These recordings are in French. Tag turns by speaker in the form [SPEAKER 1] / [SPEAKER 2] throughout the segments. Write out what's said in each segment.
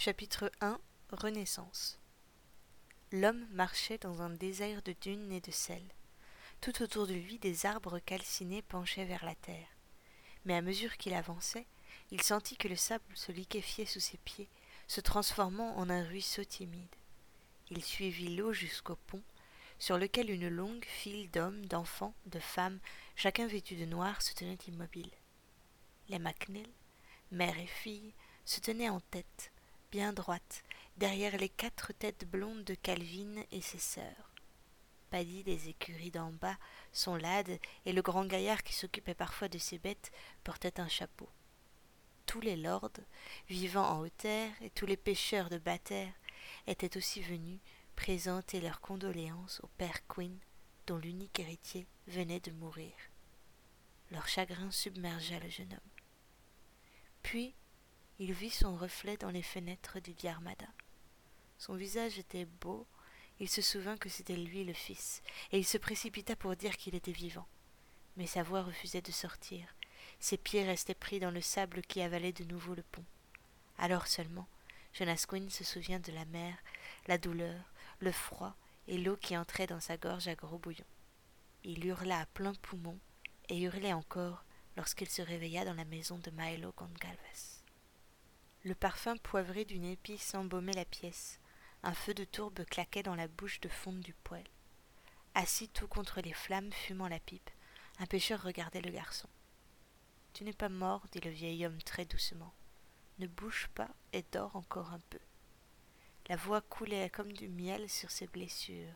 [SPEAKER 1] Chapitre 1 Renaissance L'homme marchait dans un désert de dunes et de sel. Tout autour de lui, des arbres calcinés penchaient vers la terre. Mais à mesure qu'il avançait, il sentit que le sable se liquéfiait sous ses pieds, se transformant en un ruisseau timide. Il suivit l'eau jusqu'au pont, sur lequel une longue file d'hommes, d'enfants, de femmes, chacun vêtu de noir, se tenait immobile. Les MacNeil, mère et fille, se tenaient en tête, bien droite, derrière les quatre têtes blondes de Calvin et ses sœurs. Paddy des écuries d'en bas, son lad, et le grand gaillard qui s'occupait parfois de ses bêtes, portaient un chapeau. Tous les lords, vivant en haute terre, et tous les pêcheurs de bas terre, étaient aussi venus présenter leurs condoléances au père Quinn, dont l'unique héritier venait de mourir. Leur chagrin submergea le jeune homme. Puis il vit son reflet dans les fenêtres du Diarmada. Son visage était beau, il se souvint que c'était lui le fils, et il se précipita pour dire qu'il était vivant. Mais sa voix refusait de sortir, ses pieds restaient pris dans le sable qui avalait de nouveau le pont. Alors seulement, Jonas Quinn se souvient de la mer, la douleur, le froid et l'eau qui entrait dans sa gorge à gros bouillon. Il hurla à plein poumon et hurlait encore lorsqu'il se réveilla dans la maison de Milo Goncalves. Le parfum poivré d'une épice embaumait la pièce. Un feu de tourbe claquait dans la bouche de fonte du poêle. Assis tout contre les flammes, fumant la pipe, un pêcheur regardait le garçon. Tu n'es pas mort, dit le vieil homme très doucement. Ne bouge pas et dors encore un peu. La voix coulait comme du miel sur ses blessures.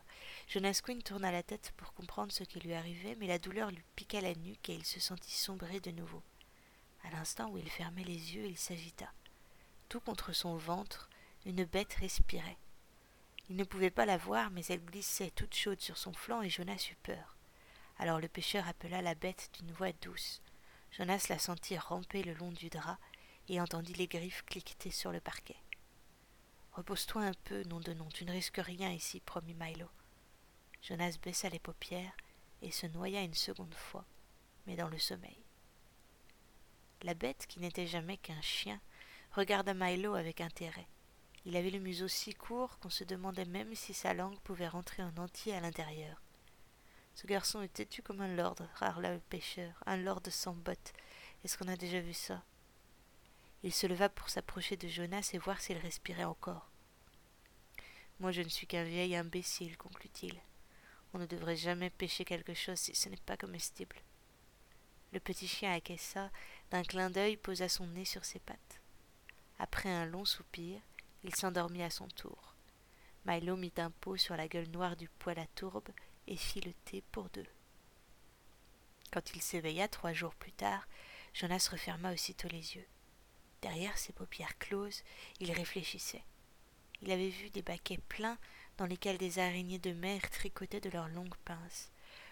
[SPEAKER 1] Jonas Quinn tourna la tête pour comprendre ce qui lui arrivait, mais la douleur lui piqua la nuque et il se sentit sombrer de nouveau. À l'instant où il fermait les yeux, il s'agita. Tout contre son ventre, une bête respirait. Il ne pouvait pas la voir, mais elle glissait toute chaude sur son flanc et Jonas eut peur. Alors le pêcheur appela la bête d'une voix douce. Jonas la sentit ramper le long du drap et entendit les griffes cliqueter sur le parquet. Repose-toi un peu, nom de nom, tu ne risques rien ici, promit Milo. Jonas baissa les paupières et se noya une seconde fois, mais dans le sommeil. La bête, qui n'était jamais qu'un chien, regarda Milo avec intérêt. Il avait le museau si court qu'on se demandait même si sa langue pouvait rentrer en entier à l'intérieur. Ce garçon est têtu comme un lord, râla le pêcheur, un lord sans bottes. Est-ce qu'on a déjà vu ça? Il se leva pour s'approcher de Jonas et voir s'il respirait encore. Moi je ne suis qu'un vieil imbécile, conclut-il. On ne devrait jamais pêcher quelque chose si ce n'est pas comestible. Le petit chien acquiesça, d'un clin d'œil posa son nez sur ses pattes. Après un long soupir, il s'endormit à son tour. Milo mit un pot sur la gueule noire du poêle à tourbe et fit le thé pour deux. Quand il s'éveilla trois jours plus tard, Jonas referma aussitôt les yeux. Derrière ses paupières closes, il réfléchissait. Il avait vu des baquets pleins dans lesquels des araignées de mer tricotaient de leurs longues pinces.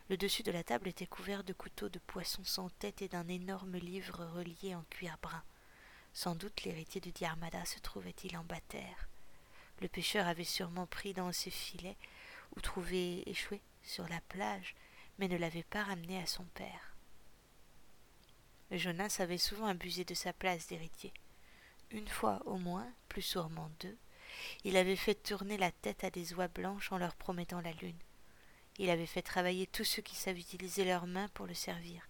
[SPEAKER 1] Le dessus de la table était couvert de couteaux de poisson sans tête et d'un énorme livre relié en cuir brun. Sans doute l'héritier de Diarmada se trouvait-il en bas-terre. Le pêcheur avait sûrement pris dans ses filets ou trouvé échoué sur la plage, mais ne l'avait pas ramené à son père. Jonas avait souvent abusé de sa place d'héritier. Une fois au moins, plus sûrement deux, il avait fait tourner la tête à des oies blanches en leur promettant la lune. Il avait fait travailler tous ceux qui savaient utiliser leurs mains pour le servir,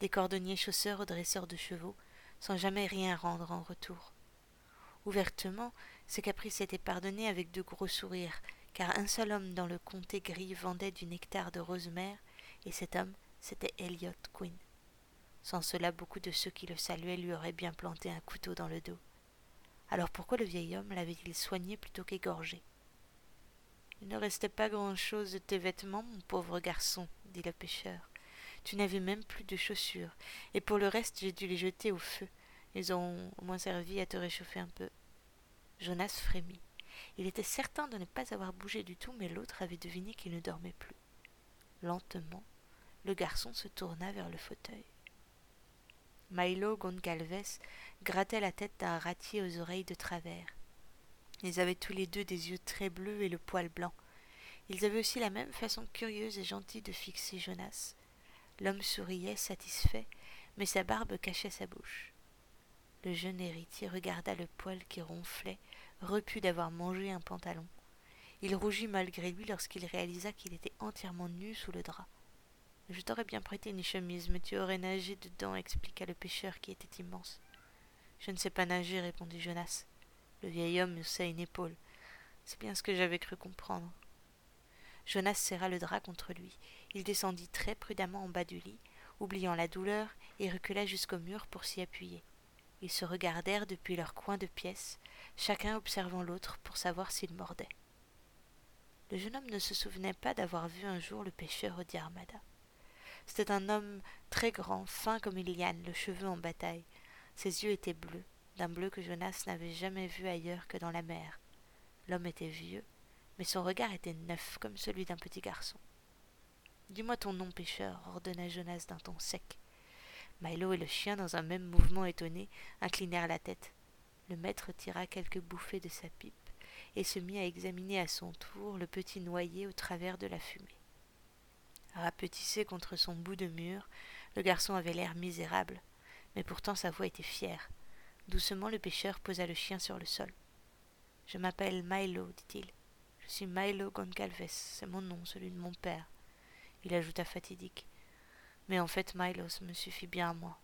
[SPEAKER 1] des cordonniers chausseurs aux dresseurs de chevaux, sans jamais rien rendre en retour. Ouvertement, ce caprice était pardonné avec de gros sourires, car un seul homme dans le comté gris vendait du nectar de rosemère, et cet homme, c'était Elliot Quinn. Sans cela, beaucoup de ceux qui le saluaient lui auraient bien planté un couteau dans le dos. Alors pourquoi le vieil homme l'avait-il soigné plutôt qu'égorgé? Il ne restait pas grand-chose de tes vêtements, mon pauvre garçon, dit le pêcheur. Tu n'avais même plus de chaussures, et pour le reste j'ai dû les jeter au feu. Ils ont au moins servi à te réchauffer un peu. Jonas frémit. Il était certain de ne pas avoir bougé du tout, mais l'autre avait deviné qu'il ne dormait plus. Lentement, le garçon se tourna vers le fauteuil. Milo Goncalves grattait la tête d'un ratier aux oreilles de travers. Ils avaient tous les deux des yeux très bleus et le poil blanc. Ils avaient aussi la même façon curieuse et gentille de fixer Jonas. L'homme souriait, satisfait, mais sa barbe cachait sa bouche. Le jeune héritier regarda le poil qui ronflait, repu d'avoir mangé un pantalon. Il rougit malgré lui lorsqu'il réalisa qu'il était entièrement nu sous le drap. Je t'aurais bien prêté une chemise, mais tu aurais nagé dedans, expliqua le pêcheur qui était immense. Je ne sais pas nager, répondit Jonas. Le vieil homme haussa une épaule. C'est bien ce que j'avais cru comprendre. Jonas serra le drap contre lui. Il descendit très prudemment en bas du lit, oubliant la douleur, et recula jusqu'au mur pour s'y appuyer. Ils se regardèrent depuis leur coin de pièce, chacun observant l'autre pour savoir s'il mordait. Le jeune homme ne se souvenait pas d'avoir vu un jour le pêcheur au Diarmada. C'était un homme très grand, fin comme une le cheveu en bataille. Ses yeux étaient bleus, d'un bleu que Jonas n'avait jamais vu ailleurs que dans la mer. L'homme était vieux, mais son regard était neuf comme celui d'un petit garçon. Dis-moi ton nom, pêcheur, ordonna Jonas d'un ton sec. Milo et le chien, dans un même mouvement étonné, inclinèrent la tête. Le maître tira quelques bouffées de sa pipe et se mit à examiner à son tour le petit noyer au travers de la fumée. Rapetissé contre son bout de mur, le garçon avait l'air misérable, mais pourtant sa voix était fière. Doucement le pêcheur posa le chien sur le sol. Je m'appelle Milo, dit-il. Je suis Milo Goncalves, c'est mon nom, celui de mon père. Il ajouta fatidique. Mais en fait, Milo, ça me suffit bien à moi.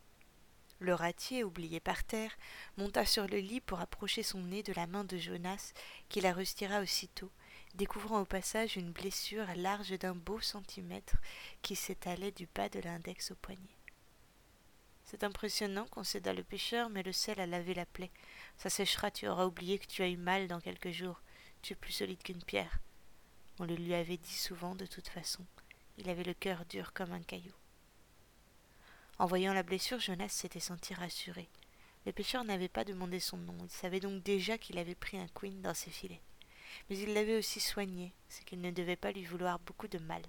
[SPEAKER 1] Le ratier, oublié par terre, monta sur le lit pour approcher son nez de la main de Jonas, qui la retira aussitôt, découvrant au passage une blessure large d'un beau centimètre qui s'étalait du bas de l'index au poignet. C'est impressionnant, concéda le pêcheur, mais le sel a lavé la plaie. Ça séchera, tu auras oublié que tu as eu mal dans quelques jours. Tu es plus solide qu'une pierre. On le lui avait dit souvent de toute façon. Il avait le cœur dur comme un caillou. En voyant la blessure, Jonas s'était senti rassuré. Le pêcheur n'avait pas demandé son nom, il savait donc déjà qu'il avait pris un queen dans ses filets mais il l'avait aussi soigné, c'est qu'il ne devait pas lui vouloir beaucoup de mal.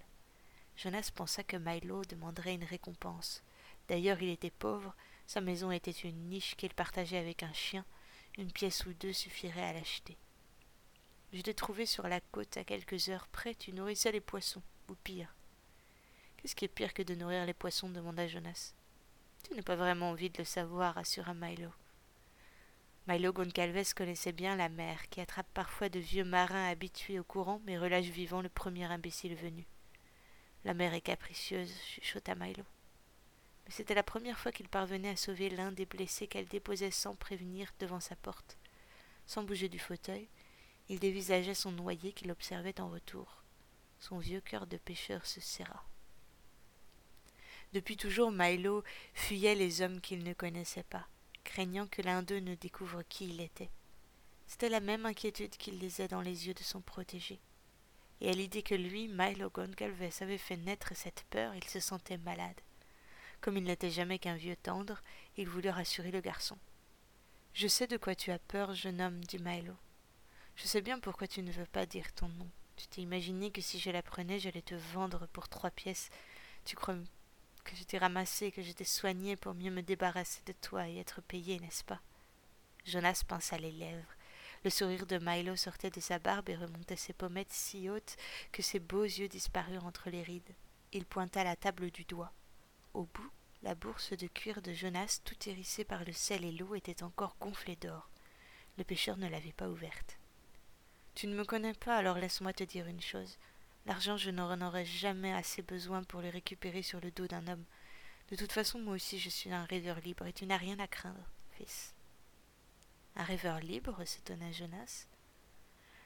[SPEAKER 1] Jonas pensa que Milo demanderait une récompense. D'ailleurs, il était pauvre, sa maison était une niche qu'il partageait avec un chien, une pièce ou deux suffirait à l'acheter. Je l'ai trouvé sur la côte à quelques heures près, tu nourrissais les poissons, ou pire. Qu'est-ce qui est pire que de nourrir les poissons demanda Jonas. Tu n'as pas vraiment envie de le savoir, assura Milo. Milo Goncalves connaissait bien la mer, qui attrape parfois de vieux marins habitués au courant, mais relâche vivant le premier imbécile venu. La mer est capricieuse, chuchota Milo. Mais c'était la première fois qu'il parvenait à sauver l'un des blessés qu'elle déposait sans prévenir devant sa porte. Sans bouger du fauteuil, il dévisageait son noyé qu'il observait en retour. Son vieux cœur de pêcheur se serra. Depuis toujours, Milo fuyait les hommes qu'il ne connaissait pas craignant que l'un d'eux ne découvre qui il était. C'était la même inquiétude qu'il lisait dans les yeux de son protégé. Et à l'idée que lui, Milo Goncalves, avait fait naître cette peur, il se sentait malade. Comme il n'était jamais qu'un vieux tendre, il voulut rassurer le garçon. Je sais de quoi tu as peur, jeune homme, dit Milo. Je sais bien pourquoi tu ne veux pas dire ton nom. Tu t'es imaginé que si je l'apprenais, j'allais te vendre pour trois pièces. Tu crois que je t'ai ramassé, que je t'ai soigné pour mieux me débarrasser de toi et être payé, n'est-ce pas? Jonas pinça les lèvres. Le sourire de Milo sortait de sa barbe et remontait ses pommettes si hautes que ses beaux yeux disparurent entre les rides. Il pointa la table du doigt. Au bout, la bourse de cuir de Jonas, tout hérissée par le sel et l'eau, était encore gonflée d'or. Le pêcheur ne l'avait pas ouverte. Tu ne me connais pas, alors laisse-moi te dire une chose. L'argent, je n'en aurais jamais assez besoin pour le récupérer sur le dos d'un homme. De toute façon, moi aussi, je suis un rêveur libre et tu n'as rien à craindre, fils. Un rêveur libre s'étonna Jonas.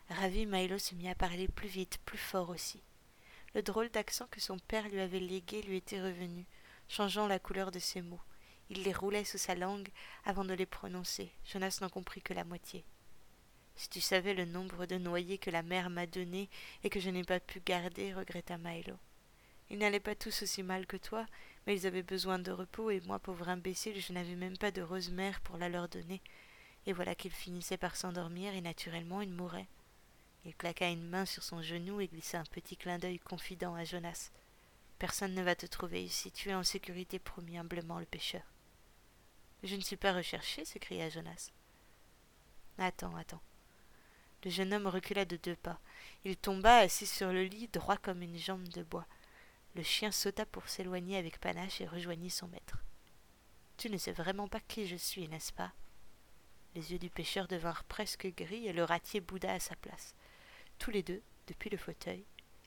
[SPEAKER 1] Ravi, Milo se mit à parler plus vite, plus fort aussi. Le drôle d'accent que son père lui avait légué lui était revenu, changeant la couleur de ses mots. Il les roulait sous sa langue avant de les prononcer. Jonas n'en comprit que la moitié. Si tu savais le nombre de noyés que la mère m'a donnés et que je n'ai pas pu garder, regretta Milo. Ils n'allaient pas tous aussi mal que toi, mais ils avaient besoin de repos, et moi, pauvre imbécile, je n'avais même pas de rose mère pour la leur donner. Et voilà qu'ils finissaient par s'endormir, et naturellement ils mouraient. Il claqua une main sur son genou et glissa un petit clin d'œil confident à Jonas. Personne ne va te trouver ici, tu es en sécurité, promit humblement le pêcheur. Je ne suis pas recherché, s'écria Jonas. Attends, attends. Le jeune homme recula de deux pas. Il tomba assis sur le lit, droit comme une jambe de bois. Le chien sauta pour s'éloigner avec panache et rejoignit son maître. Tu ne sais vraiment pas qui je suis, n'est-ce pas? Les yeux du pêcheur devinrent presque gris et le ratier bouda à sa place. Tous les deux, depuis le fauteuil,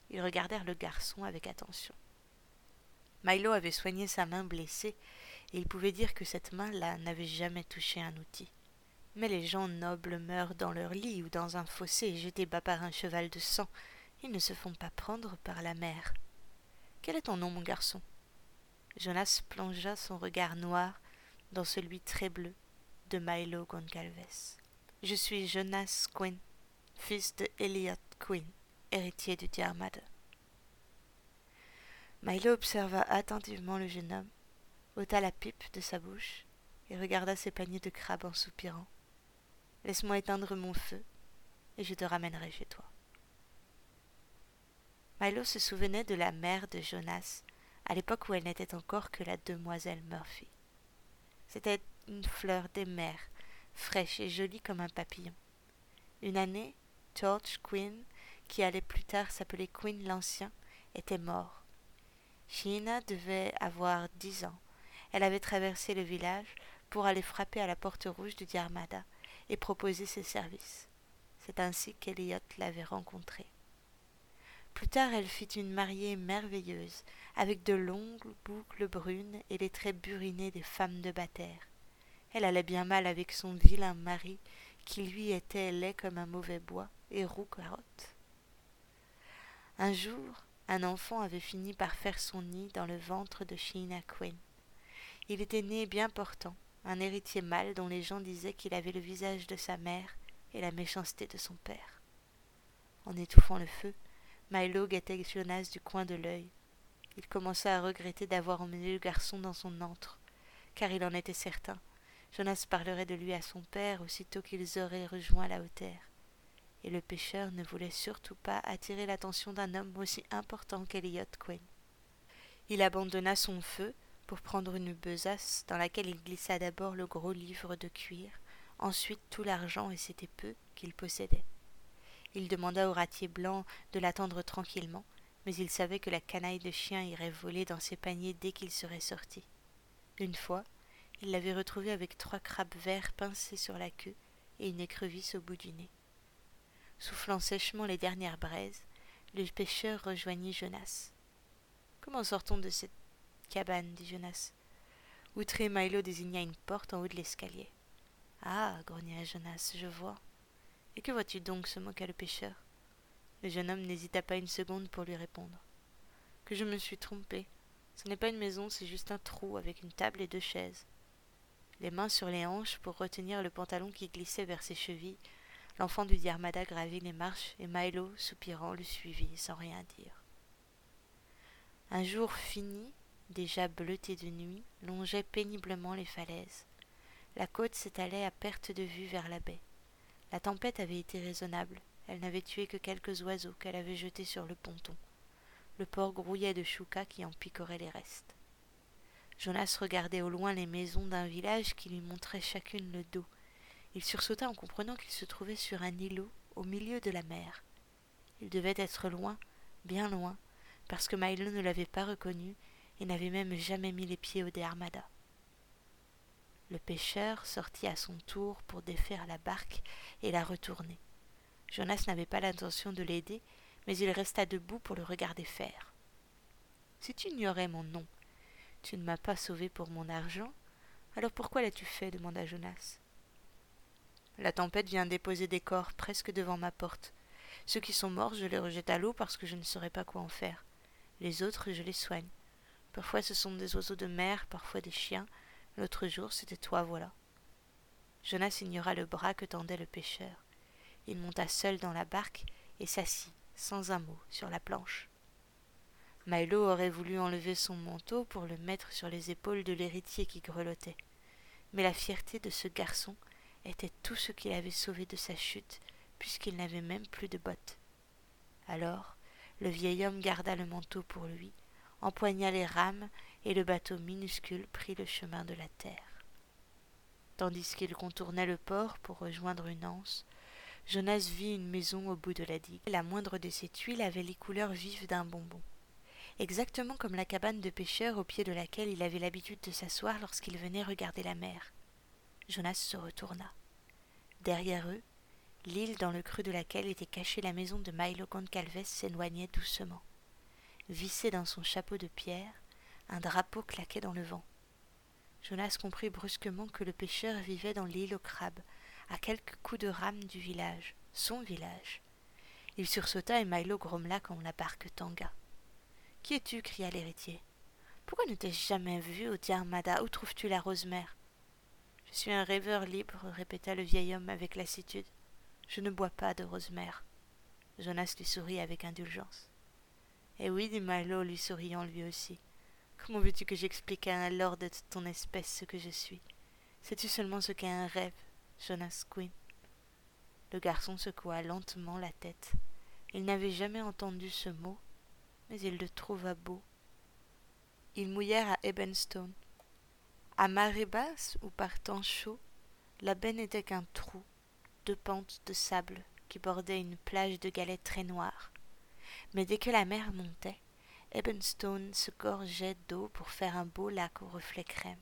[SPEAKER 1] ils regardèrent le garçon avec attention. Milo avait soigné sa main blessée, et il pouvait dire que cette main-là n'avait jamais touché un outil. Mais les gens nobles meurent dans leur lit ou dans un fossé jetés bas par un cheval de sang. Ils ne se font pas prendre par la mer. Quel est ton nom, mon garçon? Jonas plongea son regard noir dans celui très bleu de Milo Goncalves. Je suis Jonas Quinn, fils de Elliot Quinn, héritier du Diarmada. Milo observa attentivement le jeune homme, ôta la pipe de sa bouche et regarda ses paniers de crabes en soupirant. Laisse-moi éteindre mon feu et je te ramènerai chez toi. Milo se souvenait de la mère de Jonas à l'époque où elle n'était encore que la demoiselle Murphy. C'était une fleur des mers, fraîche et jolie comme un papillon. Une année, George Quinn, qui allait plus tard s'appeler Quinn l'Ancien, était mort. Sheena devait avoir dix ans. Elle avait traversé le village pour aller frapper à la porte rouge du Diarmada et proposer ses services. C'est ainsi qu'Eliot l'avait rencontrée. Plus tard, elle fit une mariée merveilleuse, avec de longues boucles brunes et les traits burinés des femmes de Bataire. Elle allait bien mal avec son vilain mari, qui lui était laid comme un mauvais bois et roux carotte. Un jour, un enfant avait fini par faire son nid dans le ventre de Sheena Quinn. Il était né bien portant, un héritier mâle dont les gens disaient qu'il avait le visage de sa mère et la méchanceté de son père. En étouffant le feu, Milo guettait Jonas du coin de l'œil. Il commença à regretter d'avoir emmené le garçon dans son antre, car il en était certain. Jonas parlerait de lui à son père aussitôt qu'ils auraient rejoint la hauteur. Et le pêcheur ne voulait surtout pas attirer l'attention d'un homme aussi important qu'Eliot Quinn. Il abandonna son feu pour prendre une besace dans laquelle il glissa d'abord le gros livre de cuir, ensuite tout l'argent et c'était peu qu'il possédait. Il demanda au ratier blanc de l'attendre tranquillement, mais il savait que la canaille de chien irait voler dans ses paniers dès qu'il serait sorti. Une fois, il l'avait retrouvé avec trois crabes verts pincés sur la queue et une écrevisse au bout du nez. Soufflant sèchement les dernières braises, le pêcheur rejoignit Jonas. Comment sort-on de cette cabane dit Jonas. Outré, Milo désigna une porte en haut de l'escalier. Ah grogna Jonas, je vois. Et que vois-tu donc se moqua le pêcheur. Le jeune homme n'hésita pas une seconde pour lui répondre. Que je me suis trompé. Ce n'est pas une maison, c'est juste un trou avec une table et deux chaises. Les mains sur les hanches pour retenir le pantalon qui glissait vers ses chevilles, l'enfant du Diarmada gravit les marches et Milo, soupirant, le suivit sans rien dire. Un jour fini, déjà bleuté de nuit, longeait péniblement les falaises. La côte s'étalait à perte de vue vers la baie. La tempête avait été raisonnable. Elle n'avait tué que quelques oiseaux qu'elle avait jetés sur le ponton. Le port grouillait de choucas qui en picoraient les restes. Jonas regardait au loin les maisons d'un village qui lui montrait chacune le dos. Il sursauta en comprenant qu'il se trouvait sur un îlot au milieu de la mer. Il devait être loin, bien loin, parce que Milo ne l'avait pas reconnu et n'avait même jamais mis les pieds au De Armada. Le pêcheur sortit à son tour pour défaire la barque et la retourner. Jonas n'avait pas l'intention de l'aider, mais il resta debout pour le regarder faire. Si tu ignorais mon nom, tu ne m'as pas sauvé pour mon argent, alors pourquoi l'as-tu fait? demanda Jonas. La tempête vient déposer des corps presque devant ma porte. Ceux qui sont morts, je les rejette à l'eau parce que je ne saurais pas quoi en faire. Les autres, je les soigne. Parfois ce sont des oiseaux de mer, parfois des chiens, L'autre jour, c'était toi, voilà. Jonas ignora le bras que tendait le pêcheur. Il monta seul dans la barque et s'assit, sans un mot, sur la planche. Milo aurait voulu enlever son manteau pour le mettre sur les épaules de l'héritier qui grelottait. Mais la fierté de ce garçon était tout ce qu'il avait sauvé de sa chute, puisqu'il n'avait même plus de bottes. Alors, le vieil homme garda le manteau pour lui, empoigna les rames et le bateau minuscule prit le chemin de la terre. Tandis qu'il contournait le port pour rejoindre une anse, Jonas vit une maison au bout de la digue. La moindre de ses tuiles avait les couleurs vives d'un bonbon, exactement comme la cabane de pêcheur au pied de laquelle il avait l'habitude de s'asseoir lorsqu'il venait regarder la mer. Jonas se retourna. Derrière eux, l'île dans le creux de laquelle était cachée la maison de Milo Goncalves s'éloignait doucement. Vissé dans son chapeau de pierre, un drapeau claquait dans le vent. Jonas comprit brusquement que le pêcheur vivait dans l'île aux crabes, à quelques coups de rame du village, son village. Il sursauta et Milo grommela comme la barque Tanga. Qui es-tu? cria l'héritier. Pourquoi ne t'ai-je jamais vu au Diarmada Où trouves-tu la rosemère Je suis un rêveur libre, répéta le vieil homme avec lassitude. Je ne bois pas de rosemère. Jonas lui sourit avec indulgence. Eh oui, dit Milo, lui souriant lui aussi. Comment veux-tu que j'explique à un lord de ton espèce ce que je suis? Sais-tu seulement ce qu'est un rêve, Jonas Quinn? Le garçon secoua lentement la tête. Il n'avait jamais entendu ce mot, mais il le trouva beau. Ils mouillèrent à Ebenstone. À marée basse ou par temps chaud, la baie n'était qu'un trou, deux pentes de sable qui bordaient une plage de galets très noires mais dès que la mer montait, Ebenstone se gorgeait d'eau pour faire un beau lac au reflet crème.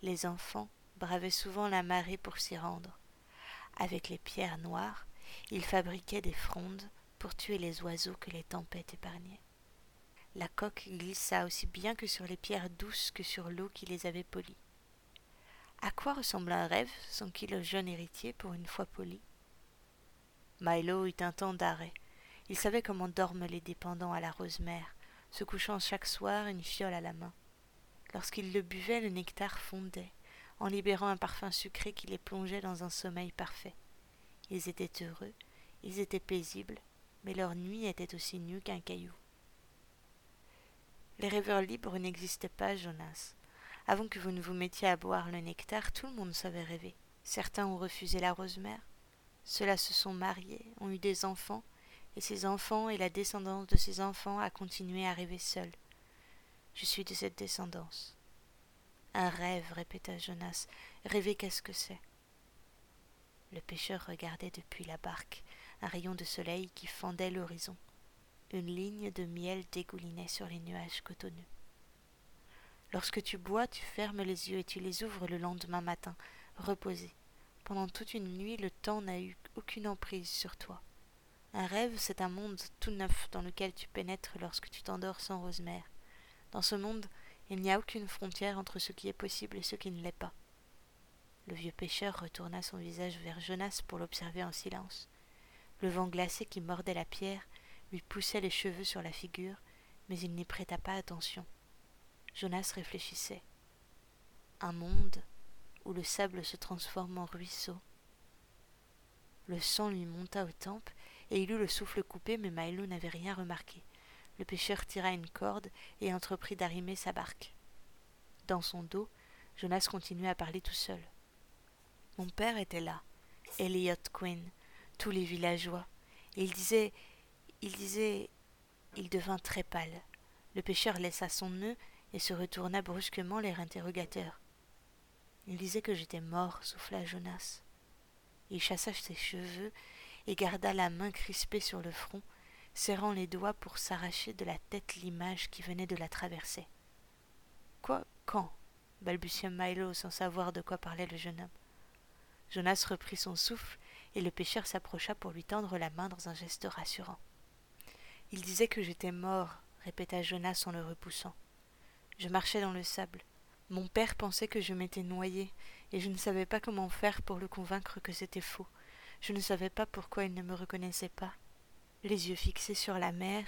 [SPEAKER 1] Les enfants bravaient souvent la marée pour s'y rendre. Avec les pierres noires, ils fabriquaient des frondes pour tuer les oiseaux que les tempêtes épargnaient. La coque glissa aussi bien que sur les pierres douces que sur l'eau qui les avait polies. À quoi ressemble un rêve s'enquit le jeune héritier pour une fois poli? Milo eut un temps d'arrêt. Il savait comment dorment les dépendants à la rose mère, se couchant chaque soir une fiole à la main. Lorsqu'ils le buvaient, le nectar fondait, en libérant un parfum sucré qui les plongeait dans un sommeil parfait. Ils étaient heureux, ils étaient paisibles, mais leur nuit était aussi nue qu'un caillou. Les rêveurs libres n'existaient pas, Jonas. Avant que vous ne vous mettiez à boire le nectar, tout le monde savait rêver. Certains ont refusé la rose mère. Ceux-là se sont mariés, ont eu des enfants, et ses enfants et la descendance de ses enfants a continué à rêver seul. Je suis de cette descendance. Un rêve, répéta Jonas. Rêver, qu'est-ce que c'est Le pêcheur regardait depuis la barque un rayon de soleil qui fendait l'horizon. Une ligne de miel dégoulinait sur les nuages cotonneux. Lorsque tu bois, tu fermes les yeux et tu les ouvres le lendemain matin, reposé. Pendant toute une nuit, le temps n'a eu aucune emprise sur toi. Un rêve, c'est un monde tout neuf dans lequel tu pénètres lorsque tu t'endors sans rosemère. Dans ce monde, il n'y a aucune frontière entre ce qui est possible et ce qui ne l'est pas. Le vieux pêcheur retourna son visage vers Jonas pour l'observer en silence. Le vent glacé qui mordait la pierre lui poussait les cheveux sur la figure, mais il n'y prêta pas attention. Jonas réfléchissait. Un monde où le sable se transforme en ruisseau. Le sang lui monta aux tempes et il eut le souffle coupé, mais Milo n'avait rien remarqué. Le pêcheur tira une corde et entreprit d'arrimer sa barque. Dans son dos, Jonas continuait à parler tout seul. Mon père était là, Elliot Quinn, tous les villageois. Et il disait. Il disait. Il devint très pâle. Le pêcheur laissa son nœud et se retourna brusquement les interrogateurs. Il disait que j'étais mort, souffla Jonas. Il chassa ses cheveux et garda la main crispée sur le front, serrant les doigts pour s'arracher de la tête l'image qui venait de la traverser. Quoi Quand? balbutia Milo sans savoir de quoi parlait le jeune homme. Jonas reprit son souffle et le pêcheur s'approcha pour lui tendre la main dans un geste rassurant. Il disait que j'étais mort, répéta Jonas en le repoussant. Je marchais dans le sable. Mon père pensait que je m'étais noyé, et je ne savais pas comment faire pour le convaincre que c'était faux. Je ne savais pas pourquoi il ne me reconnaissait pas. Les yeux fixés sur la mer,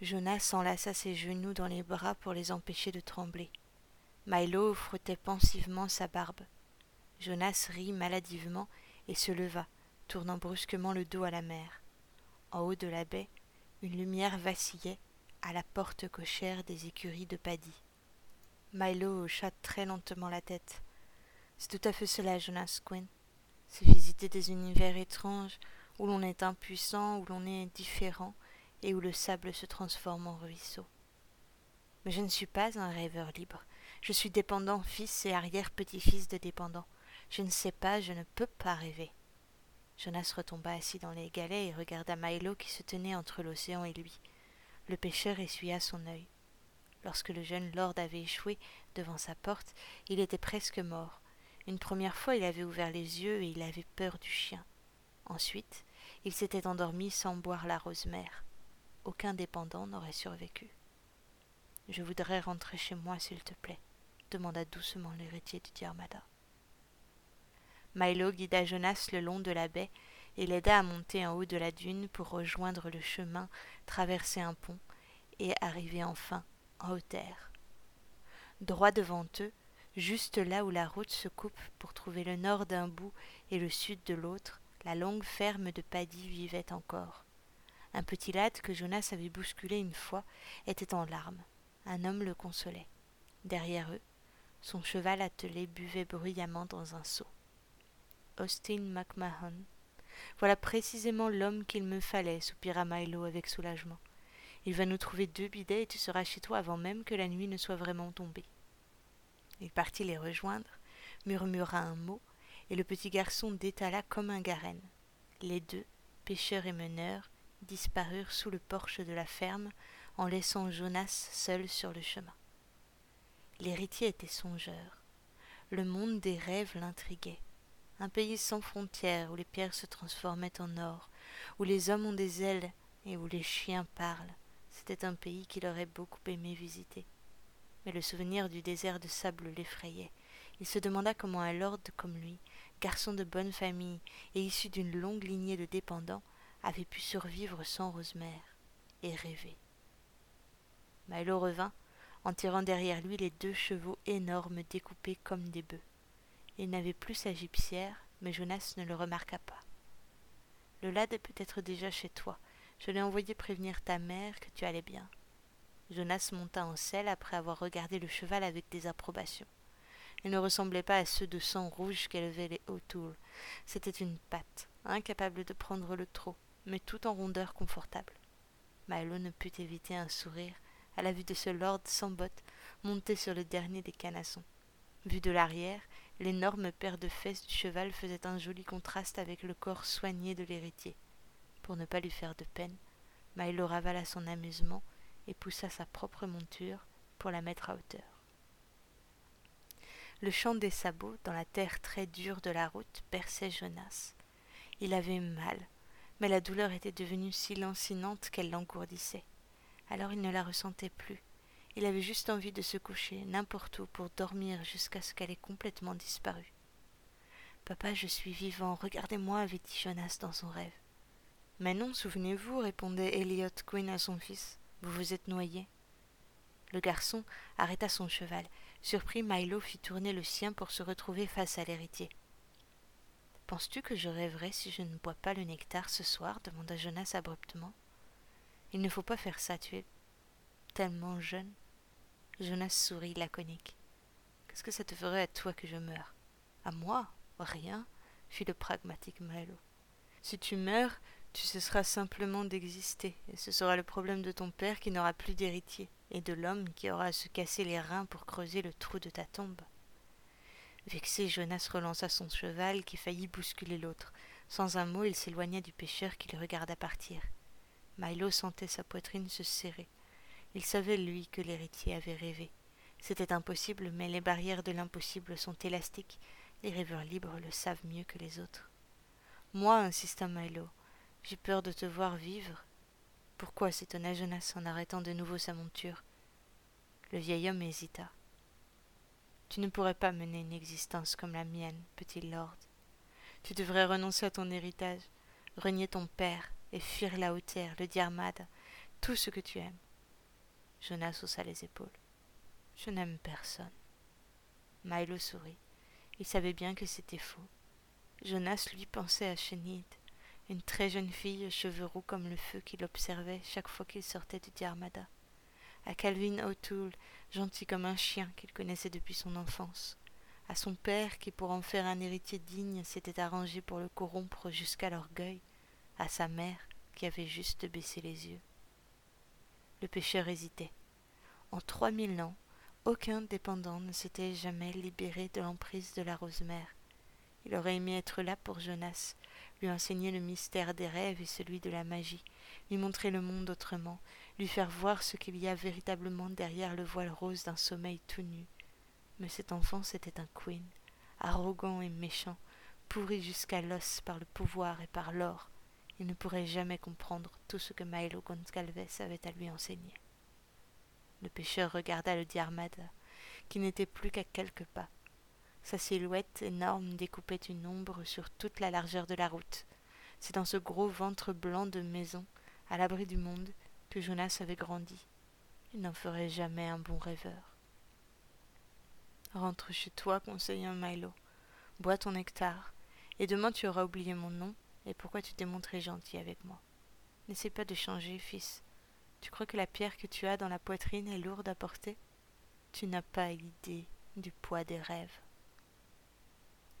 [SPEAKER 1] Jonas enlaça ses genoux dans les bras pour les empêcher de trembler. Milo frottait pensivement sa barbe. Jonas rit maladivement et se leva, tournant brusquement le dos à la mer. En haut de la baie, une lumière vacillait à la porte cochère des écuries de Paddy. Milo hocha très lentement la tête. C'est tout à fait cela, Jonas Quinn c'est visiter des univers étranges où l'on est impuissant, où l'on est différent et où le sable se transforme en ruisseau. Mais je ne suis pas un rêveur libre. Je suis dépendant, fils et arrière-petit-fils de dépendant. Je ne sais pas, je ne peux pas rêver. Jonas retomba assis dans les galets et regarda Milo qui se tenait entre l'océan et lui. Le pêcheur essuya son œil. Lorsque le jeune lord avait échoué devant sa porte, il était presque mort, Une première fois, il avait ouvert les yeux et il avait peur du chien. Ensuite, il s'était endormi sans boire la rose mère. Aucun dépendant n'aurait survécu. Je voudrais rentrer chez moi, s'il te plaît, demanda doucement l'héritier du Diarmada. Milo guida Jonas le long de la baie et l'aida à monter en haut de la dune pour rejoindre le chemin, traverser un pont et arriver enfin en haute terre. Droit devant eux, juste là où la route se coupe pour trouver le nord d'un bout et le sud de l'autre, la longue ferme de Paddy vivait encore. Un petit lad que Jonas avait bousculé une fois était en larmes. Un homme le consolait. Derrière eux, son cheval attelé buvait bruyamment dans un seau. Austin McMahon. Voilà précisément l'homme qu'il me fallait, soupira Milo avec soulagement. Il va nous trouver deux bidets et tu seras chez toi avant même que la nuit ne soit vraiment tombée. Il partit les rejoindre, murmura un mot, et le petit garçon détala comme un garenne. Les deux, pêcheurs et meneurs, disparurent sous le porche de la ferme en laissant Jonas seul sur le chemin. L'héritier était songeur. Le monde des rêves l'intriguait. Un pays sans frontières où les pierres se transformaient en or, où les hommes ont des ailes et où les chiens parlent. C'était un pays qu'il aurait beaucoup aimé visiter. Mais le souvenir du désert de sable l'effrayait. Il se demanda comment un lord comme lui, garçon de bonne famille et issu d'une longue lignée de dépendants, avait pu survivre sans Rosemère et rêver. Milo revint, en tirant derrière lui les deux chevaux énormes découpés comme des bœufs. Il n'avait plus sa gypsière, mais Jonas ne le remarqua pas. Le lad est peut-être déjà chez toi. Je l'ai envoyé prévenir ta mère que tu allais bien. Jonas monta en selle après avoir regardé le cheval avec désapprobation. Il ne ressemblait pas à ceux de sang rouge qu'élevaient les O'Toole. C'était une patte, incapable de prendre le trot, mais tout en rondeur confortable. Milo ne put éviter un sourire à la vue de ce lord sans bottes monté sur le dernier des canassons. Vu de l'arrière, l'énorme paire de fesses du cheval faisait un joli contraste avec le corps soigné de l'héritier. Pour ne pas lui faire de peine, Milo ravala son amusement et poussa sa propre monture pour la mettre à hauteur. Le chant des sabots dans la terre très dure de la route perçait Jonas. Il avait mal, mais la douleur était devenue si lancinante qu'elle l'engourdissait. Alors il ne la ressentait plus. Il avait juste envie de se coucher n'importe où pour dormir jusqu'à ce qu'elle ait complètement disparu. Papa, je suis vivant, regardez-moi, avait dit Jonas dans son rêve. Mais non, souvenez-vous, répondait Elliot Quinn à son fils. Vous vous êtes noyé. Le garçon arrêta son cheval. Surpris, Milo fit tourner le sien pour se retrouver face à l'héritier. Penses-tu que je rêverai si je ne bois pas le nectar ce soir demanda Jonas abruptement. Il ne faut pas faire ça, tu es tellement jeune. Jonas sourit laconique. Qu'est-ce que ça te ferait à toi que je meure? À moi? Rien, fit le pragmatique Milo. Si tu meurs, tu cesseras simplement d'exister, et ce sera le problème de ton père qui n'aura plus d'héritier, et de l'homme qui aura à se casser les reins pour creuser le trou de ta tombe. Vexé, Jonas relança son cheval qui faillit bousculer l'autre. Sans un mot, il s'éloigna du pêcheur qui le regarda partir. Milo sentait sa poitrine se serrer. Il savait, lui, que l'héritier avait rêvé. C'était impossible, mais les barrières de l'impossible sont élastiques. Les rêveurs libres le savent mieux que les autres. Moi, insista Milo, j'ai peur de te voir vivre. Pourquoi s'étonna Jonas en arrêtant de nouveau sa monture? Le vieil homme hésita. Tu ne pourrais pas mener une existence comme la mienne, petit lord. Tu devrais renoncer à ton héritage, renier ton père et fuir la hauteur, le diarmade, tout ce que tu aimes. Jonas haussa les épaules. Je n'aime personne. Milo sourit. Il savait bien que c'était faux. Jonas lui pensait à Chénide, une très jeune fille aux cheveux roux comme le feu qu'il observait chaque fois qu'il sortait du Diarmada, à Calvin O'Toole, gentil comme un chien qu'il connaissait depuis son enfance, à son père qui, pour en faire un héritier digne, s'était arrangé pour le corrompre jusqu'à l'orgueil, à sa mère qui avait juste baissé les yeux. Le pêcheur hésitait. En trois mille ans, aucun dépendant ne s'était jamais libéré de l'emprise de la rose-mère. Il aurait aimé être là pour Jonas, lui enseigner le mystère des rêves et celui de la magie, lui montrer le monde autrement, lui faire voir ce qu'il y a véritablement derrière le voile rose d'un sommeil tout nu. Mais cet enfant c'était un queen, arrogant et méchant, pourri jusqu'à l'os par le pouvoir et par l'or, il ne pourrait jamais comprendre tout ce que Milo Goncalves avait à lui enseigner. Le pêcheur regarda le diarmada, qui n'était plus qu'à quelques pas. Sa silhouette énorme découpait une ombre sur toute la largeur de la route. C'est dans ce gros ventre blanc de maison, à l'abri du monde, que Jonas avait grandi. Il n'en ferait jamais un bon rêveur. Rentre chez toi, conseilla Milo. Bois ton nectar, et demain tu auras oublié mon nom et pourquoi tu t'es montré gentil avec moi. N'essaie pas de changer, fils. Tu crois que la pierre que tu as dans la poitrine est lourde à porter? Tu n'as pas idée du poids des rêves.